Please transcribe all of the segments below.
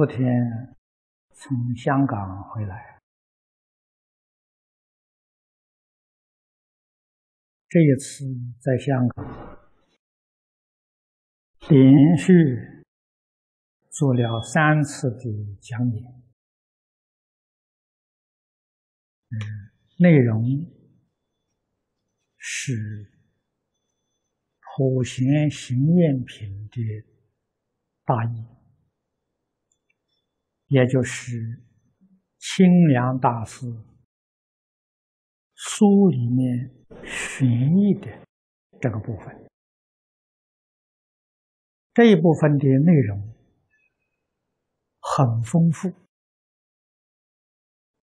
昨天从香港回来，这一次在香港连续做了三次的讲演，嗯，内容是《普贤行愿品》的大意。也就是清凉大师书里面寻义的这个部分，这一部分的内容很丰富，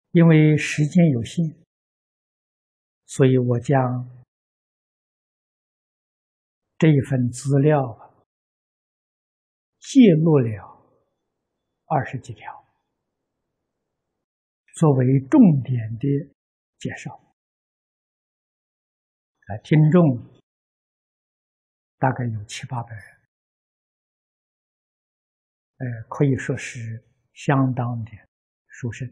因为时间有限，所以我将这一份资料记录了。二十几条，作为重点的介绍，啊，听众大概有七八百人，呃，可以说是相当的殊胜。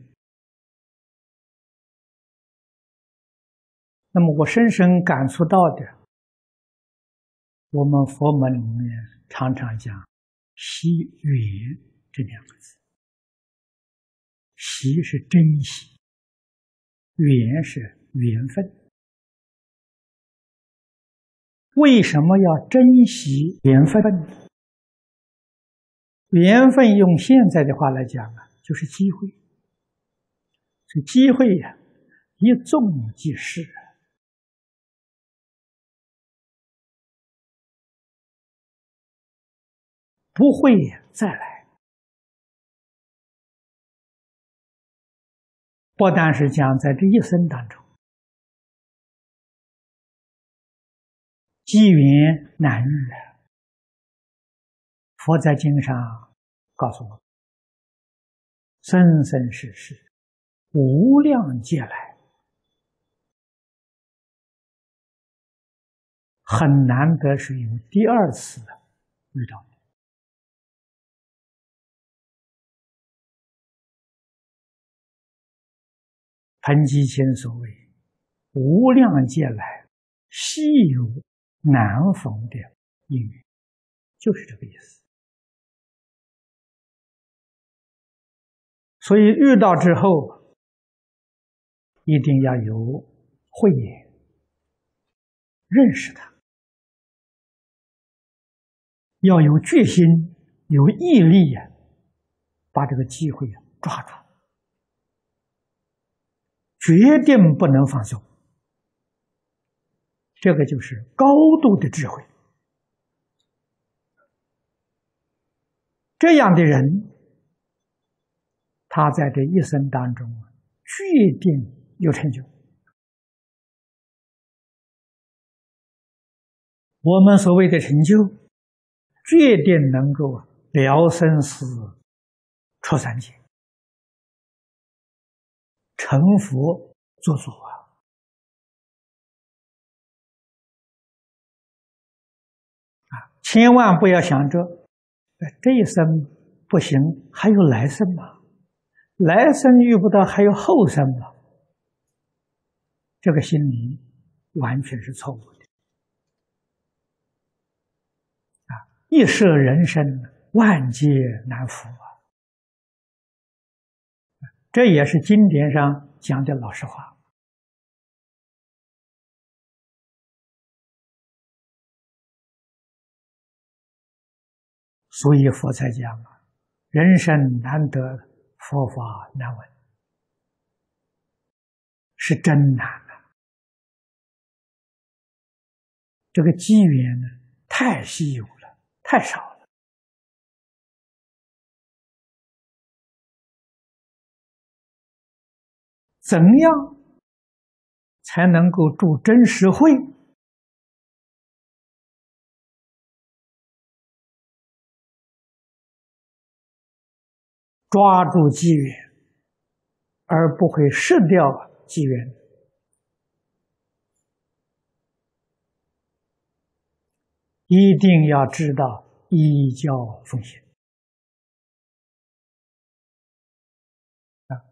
那么，我深深感触到的，我们佛门里面常常讲“惜缘”。这两个字，惜是珍惜，缘是缘分。为什么要珍惜缘分？缘分用现在的话来讲啊，就是机会。这机会呀，一纵即逝，不会再来。不但是讲在这一生当中，机缘难遇啊！佛在经上告诉我，生生世世无量劫来，很难得是有第二次遇到。彭基前所谓“无量劫来，稀有难逢的因缘”，就是这个意思。所以遇到之后，一定要有慧眼，认识他，要有决心、有毅力呀，把这个机会抓住。决定不能放松，这个就是高度的智慧。这样的人，他在这一生当中啊决定有成就。我们所谓的成就，决定能够了生死、出三界。成佛做主啊！啊，千万不要想着，这一生不行，还有来生嘛？来生遇不到，还有后生嘛？这个心理完全是错误的。啊，一舍人生，万劫难伏啊！这也是经典上讲的老实话，所以佛才讲啊，人生难得，佛法难闻，是真难啊！这个机缘呢，太稀有了，太少了。怎样才能够助真实慧，抓住机缘，而不会失掉机缘？一定要知道依教奉行。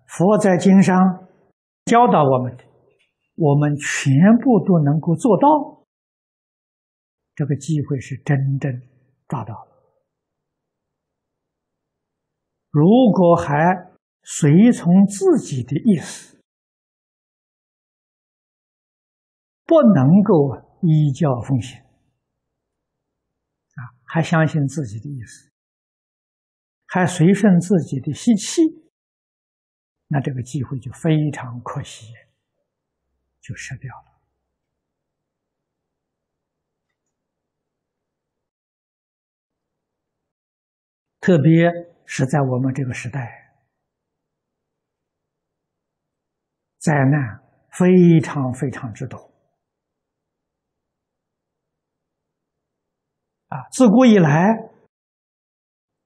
佛在经上教导我们的，我们全部都能够做到，这个机会是真正抓到了。如果还随从自己的意思，不能够依教奉行，啊，还相信自己的意思，还随顺自己的习气。那这个机会就非常可惜，就失掉了。特别是在我们这个时代，灾难非常非常之多。啊，自古以来，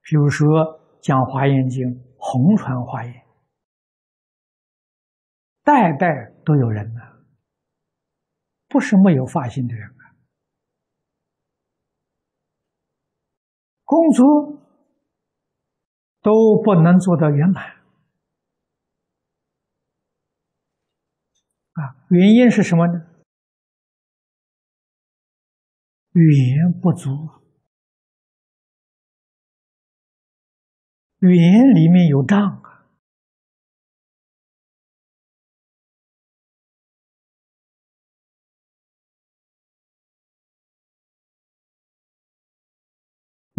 比如说讲《华严经》，红传华严。代代都有人呢，不是没有发心的人啊。工作都不能做到圆满啊，原因是什么呢？语言不足，语言里面有障。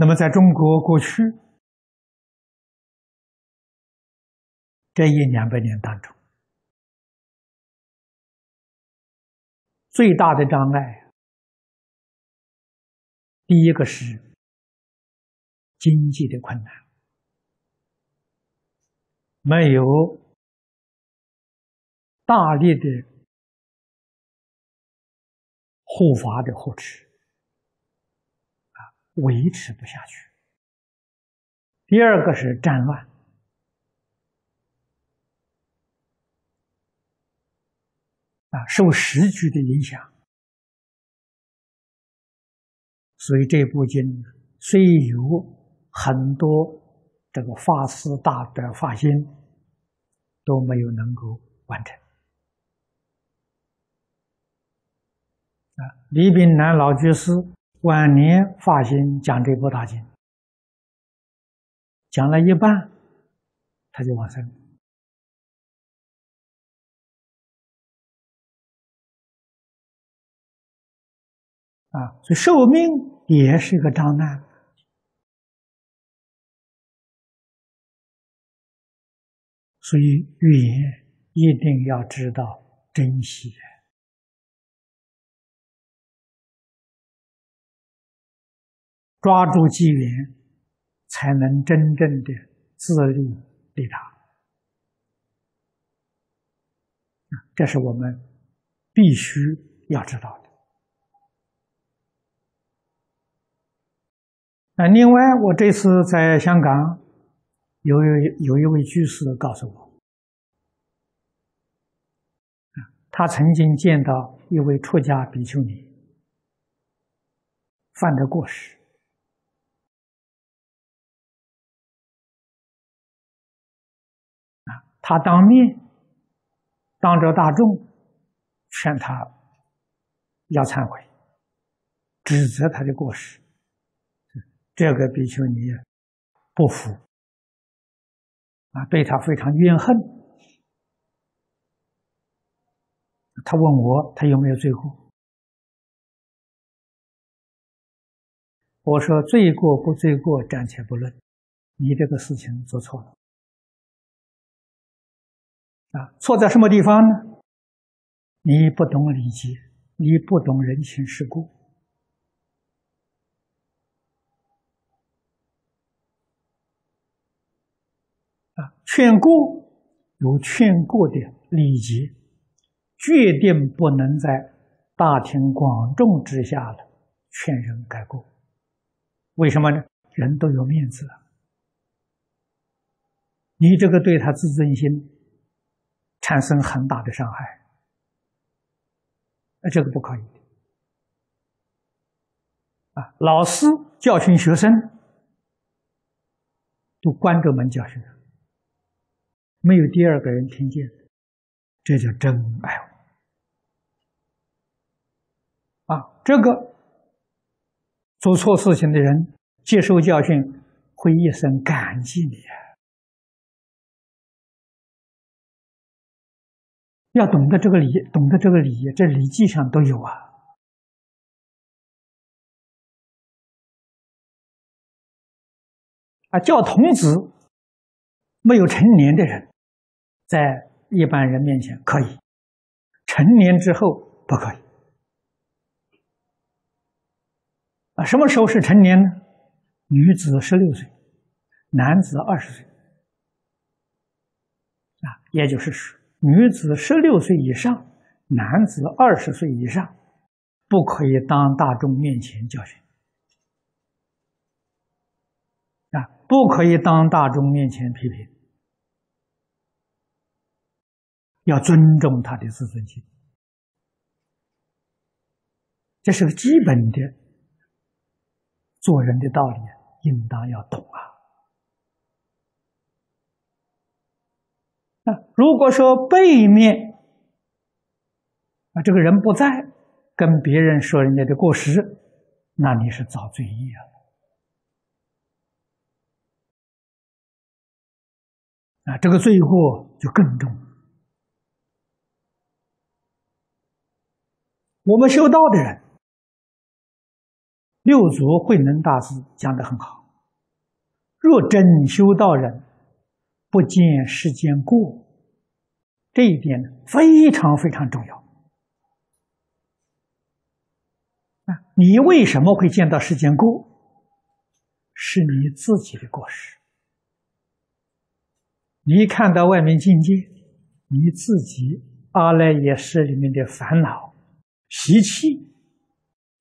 那么，在中国过去这一两百年当中，最大的障碍，第一个是经济的困难，没有大力的护法的护持。维持不下去。第二个是战乱啊，受时局的影响，所以这部经虽有很多这个法师大德发心，都没有能够完成啊。李炳南老居士。晚年发心讲这部大经，讲了一半，他就往生。啊，所以寿命也是一个障碍，所以语言一定要知道珍惜。抓住机缘，才能真正的自利利他。这是我们必须要知道的。那另外，我这次在香港，有有一位居士告诉我，他曾经见到一位出家比丘尼犯的过失。他当面当着大众劝他要忏悔，指责他的过失。这个比丘尼不服啊，对他非常怨恨。他问我他有没有罪过？我说罪过不罪过暂且不论，你这个事情做错了。啊，错在什么地方呢？你不懂礼节，你不懂人情世故。啊，劝过有劝过的礼节，决定不能在大庭广众之下的劝人改过。为什么呢？人都有面子啊，你这个对他自尊心。产生很大的伤害，那这个不可以啊！老师教训学生，都关着门教训没有第二个人听见，这叫真爱啊！这个做错事情的人接受教训，会一生感激你啊要懂得这个理，懂得这个理，这礼记上都有啊。啊，叫童子，没有成年的人，在一般人面前可以，成年之后不可以。啊，什么时候是成年呢？女子十六岁，男子二十岁。啊，也就是说，女子十六岁以上，男子二十岁以上，不可以当大众面前教训。啊，不可以当大众面前批评，要尊重他的自尊心，这是个基本的做人的道理，应当要懂啊。那如果说背面啊，这个人不在，跟别人说人家的过失，那你是造罪业了。啊，这个罪过就更重。我们修道的人，六祖慧能大师讲的很好：若真修道人，不见世间过。这一点非常非常重要。啊，你为什么会见到世间过？是你自己的过失。你看到外面境界，你自己阿赖耶识里面的烦恼习气，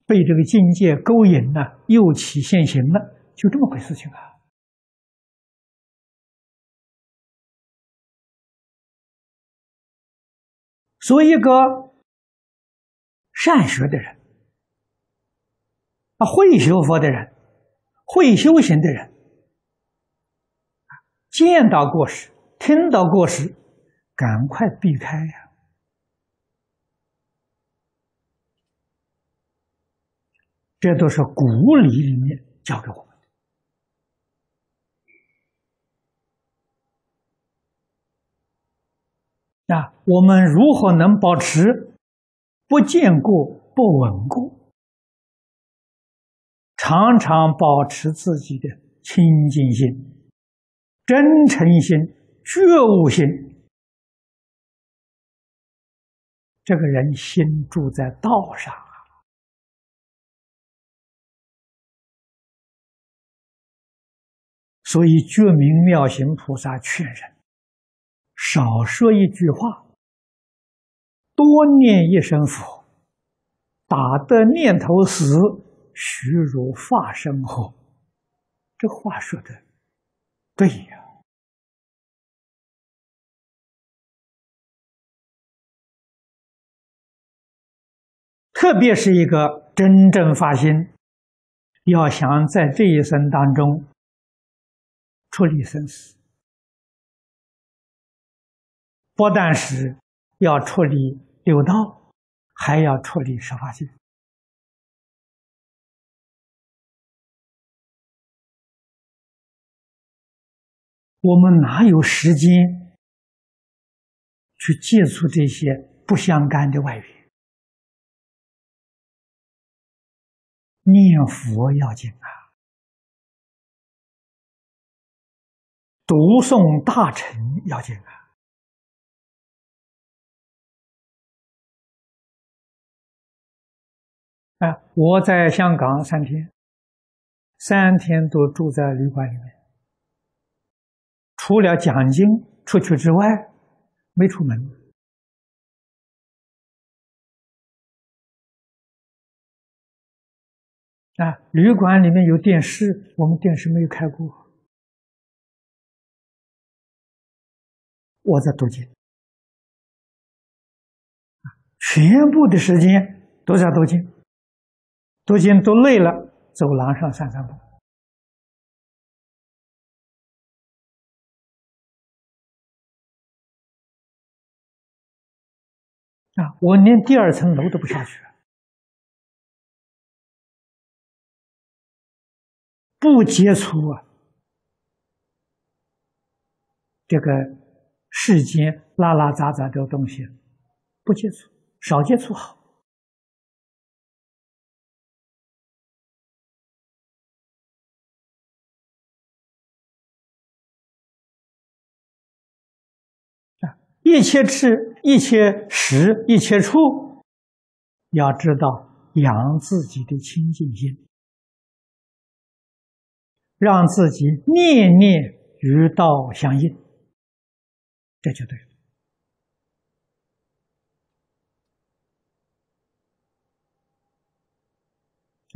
被这个境界勾引了，又起现行了，就这么回事情啊。所以，一个善学的人，啊，会学佛的人，会修行的人，见到过失。听到过失，赶快避开呀！这都是古礼里面教给我的。啊，我们如何能保持不见过、不闻过，常常保持自己的清净心、真诚心？觉悟心，这个人心住在道上啊。所以觉明妙行菩萨劝人：少说一句话，多念一声佛，打得念头死，虚如发生后。这话说的对呀。特别是一个真正发心，要想在这一生当中处理生死，不但是要处理六道，还要处理十法界。我们哪有时间去接触这些不相干的外缘？念佛要紧啊，读诵大乘要紧啊！啊，我在香港三天，三天都住在旅馆里面，除了讲经出去之外，没出门。啊，旅馆里面有电视，我们电视没有开过。我在读经，全部的时间都在读经，读经读累了走廊上散散步。啊我连第二层楼都不下去。了不接触啊这个世间拉拉杂杂的东西不接触少接触好。一切吃，一切食，一切处，要知道养自己的清净心，让自己念念与道相应，这就对了。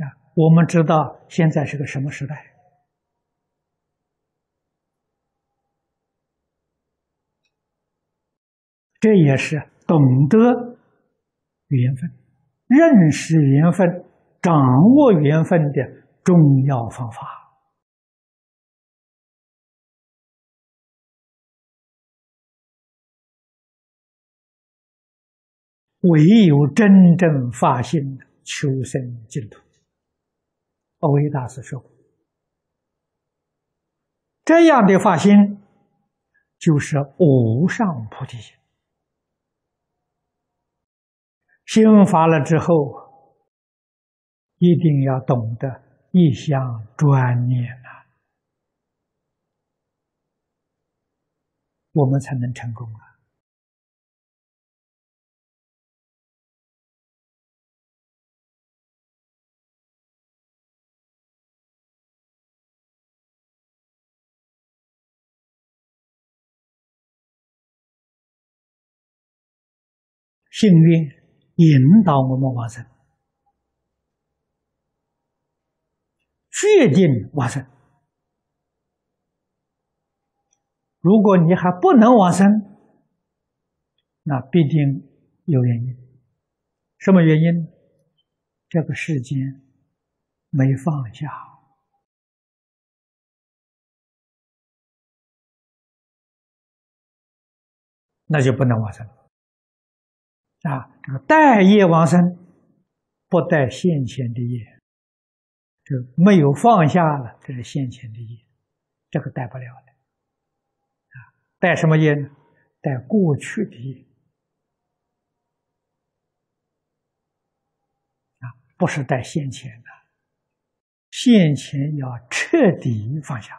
啊，我们知道现在是个什么时代？这也是懂得缘分、认识缘分、掌握缘分的重要方法。唯有真正发心求生净土，阿维大师说过：“这样的发心，就是无上菩提心。”心发了之后，一定要懂得一项专念呐，我们才能成功啊！幸运。引导我们往生，决定往生。如果你还不能往生，那必定有原因。什么原因？这个世间没放下，那就不能往生。啊，这个带业往生，不带现前的业，就没有放下了。这是现前的业，这个带不了的。啊，带什么业呢？带过去的业。啊，不是带现前的，现前要彻底放下。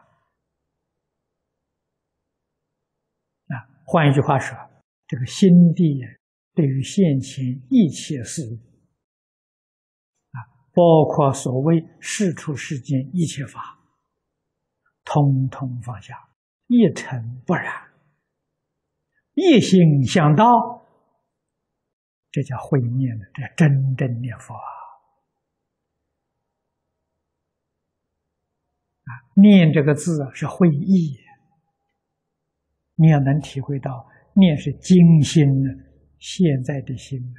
啊，换一句话说，这个心地。对于现前一切事物，啊，包括所谓世出世间一切法，通通放下，一尘不染，一心向道，这叫慧念的，这真正念佛啊！啊，念这个字是会意，你要能体会到，念是精心的。现在的心呢？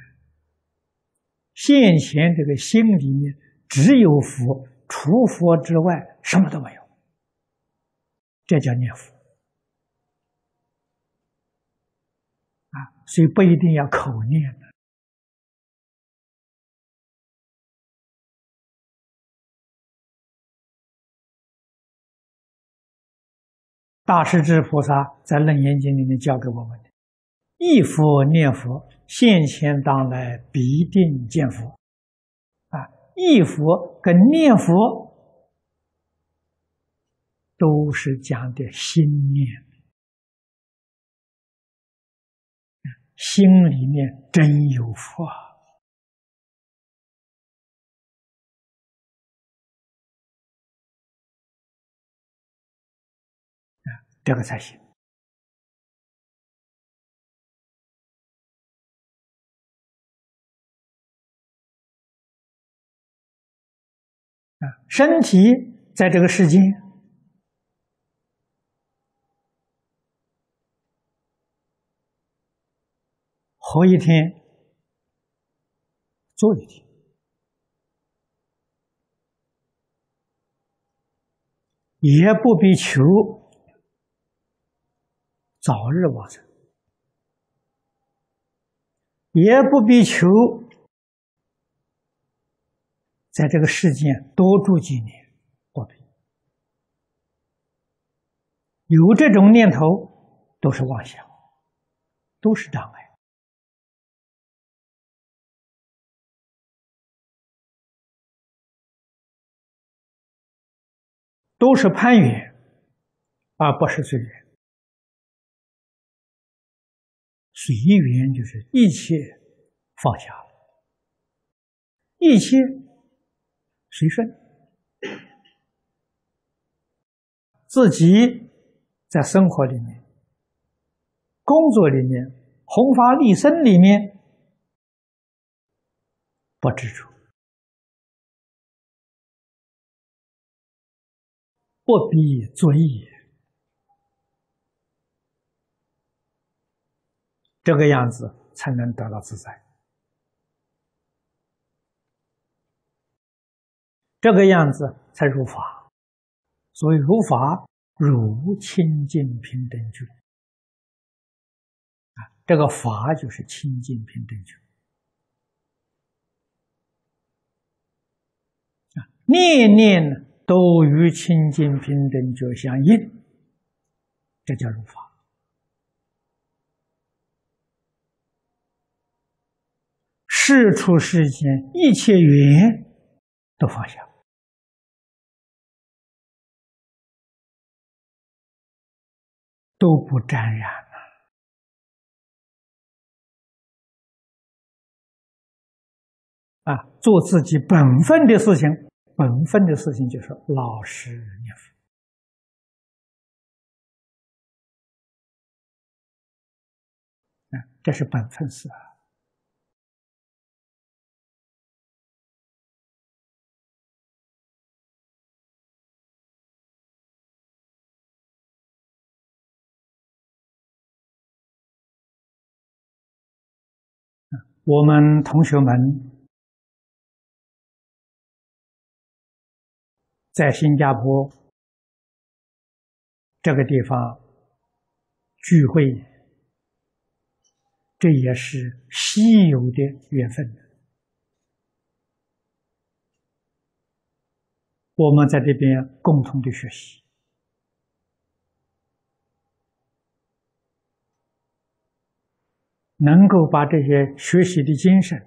现前这个心里面只有佛，除佛之外什么都没有。这叫念佛啊！所以不一定要口念的。大势至菩萨在《楞严经》里面教给我们。一佛念佛，现前当来必定见佛。啊，一佛跟念佛都是讲的心念，心里面真有佛啊，这个才行。身体在这个世间活一天，做一天，也不必求早日往生，也不必求在这个世间多住几年，不必。有这种念头，都是妄想，都是障碍，都是攀缘，而不是随缘。随缘就是一切放下了，一切随顺，自己在生活里面、工作里面、弘法利生里面不执着，不必追也。这个样子才能得到自在，这个样子才入法。所以入法如清净平等觉啊，这个法就是清净平等觉啊，念念都与清净平等觉相应，这叫入法。事出世间，一切缘都放下，都不沾染了。啊，做自己本分的事情，本分的事情就是老实念佛。啊，这是本分事啊。我们同学们在新加坡这个地方聚会，这也是稀有的缘分。我们在这边共同的学习。能够把这些学习的精神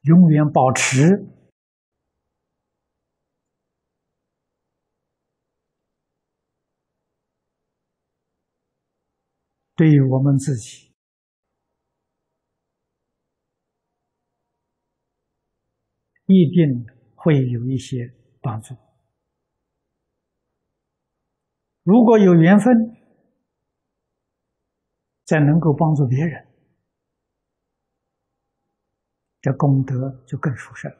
永远保持，对于我们自己一定会有一些帮助。如果有缘分。再能够帮助别人，这功德就更殊胜。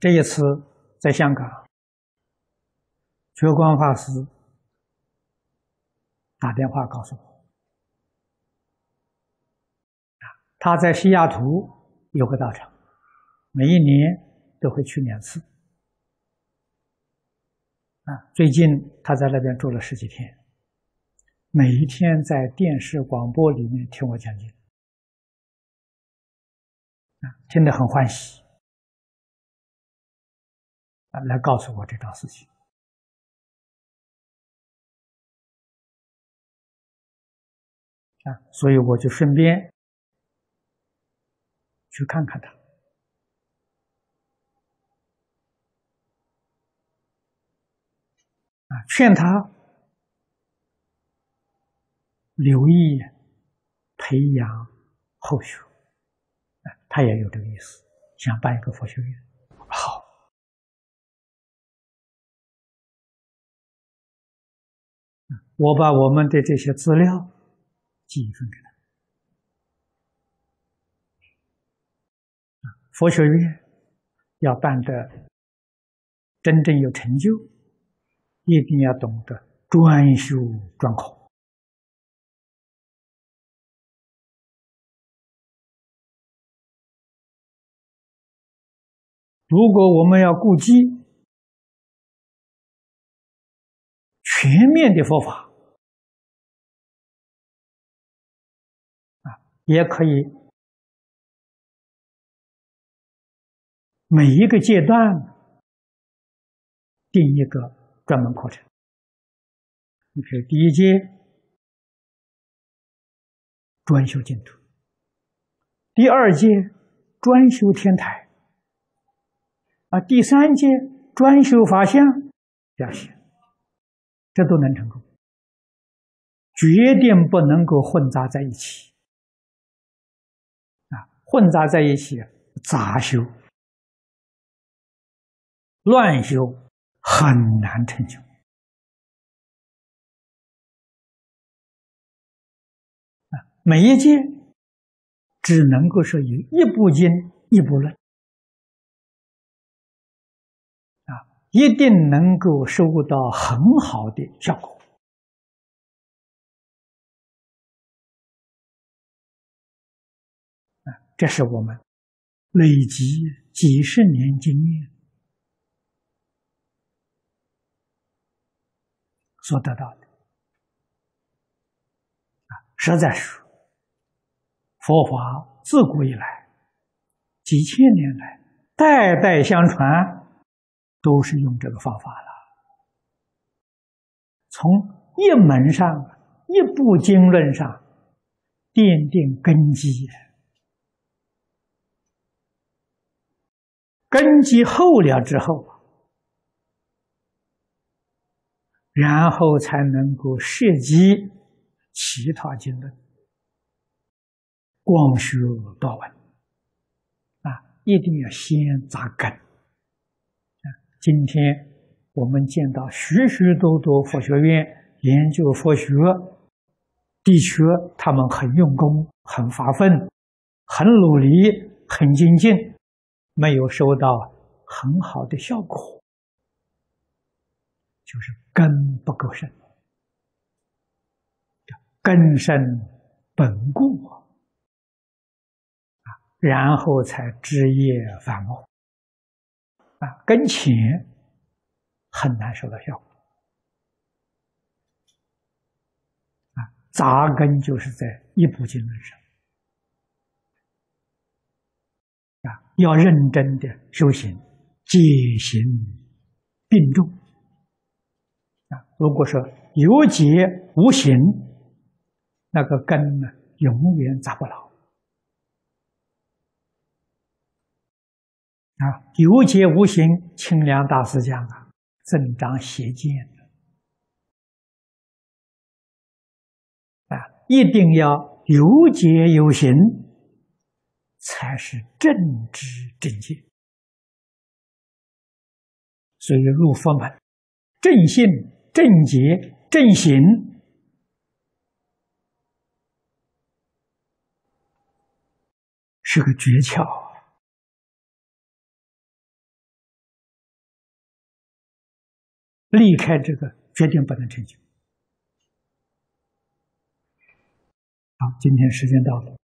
这一次在香港，觉光法师打电话告诉我，他在西雅图有个道场，每一年。都会去两次，啊，最近他在那边住了十几天，每一天在电视广播里面听我讲经，啊，听得很欢喜，啊，来告诉我这桩事情，啊，所以我就顺便去看看他。劝他留意培养后学，他也有这个意思，想办一个佛学院。好，我把我们的这些资料寄一份给他。佛学院要办的真正有成就。一定要懂得专修专考，如果我们要顾及全面的佛法，啊，也可以每一个阶段定一个专门课程。你比如第一阶专修净土，第二阶专修天台，啊，第三阶专修法相，这样写。这都能成功，决定不能够混杂在一起啊！混杂在一起，杂修、乱修，很难成就啊！每一届只能够说有一部经一部论啊。一定能够收到很好的效果啊！这是我们累积几十年经验所得到的啊！实在是佛法自古以来几千年来代代相传。都是用这个方法了，从一门上、一部经论上奠定根基，根基厚了之后，然后才能够涉及其他经论，光学多闻啊，一定要先扎根。今天我们见到许许多多佛学院研究佛学，的确他们很用功、很发奋、很努力、很精进，没有收到很好的效果，就是根不够深，根深本固啊，然后才枝叶繁茂啊。跟前很难收到效果啊！扎根就是在一部经论上啊，要认真的修行，戒行并重如果说有戒无行，那个根呢，永远扎不牢。啊，有节无形，清凉大师讲啊，增长邪见啊，一定要有节有行，才是正知正见。所以入佛门，正信、正结、正行，是个诀窍。离开这个，决定不能成就。好，今天时间到了。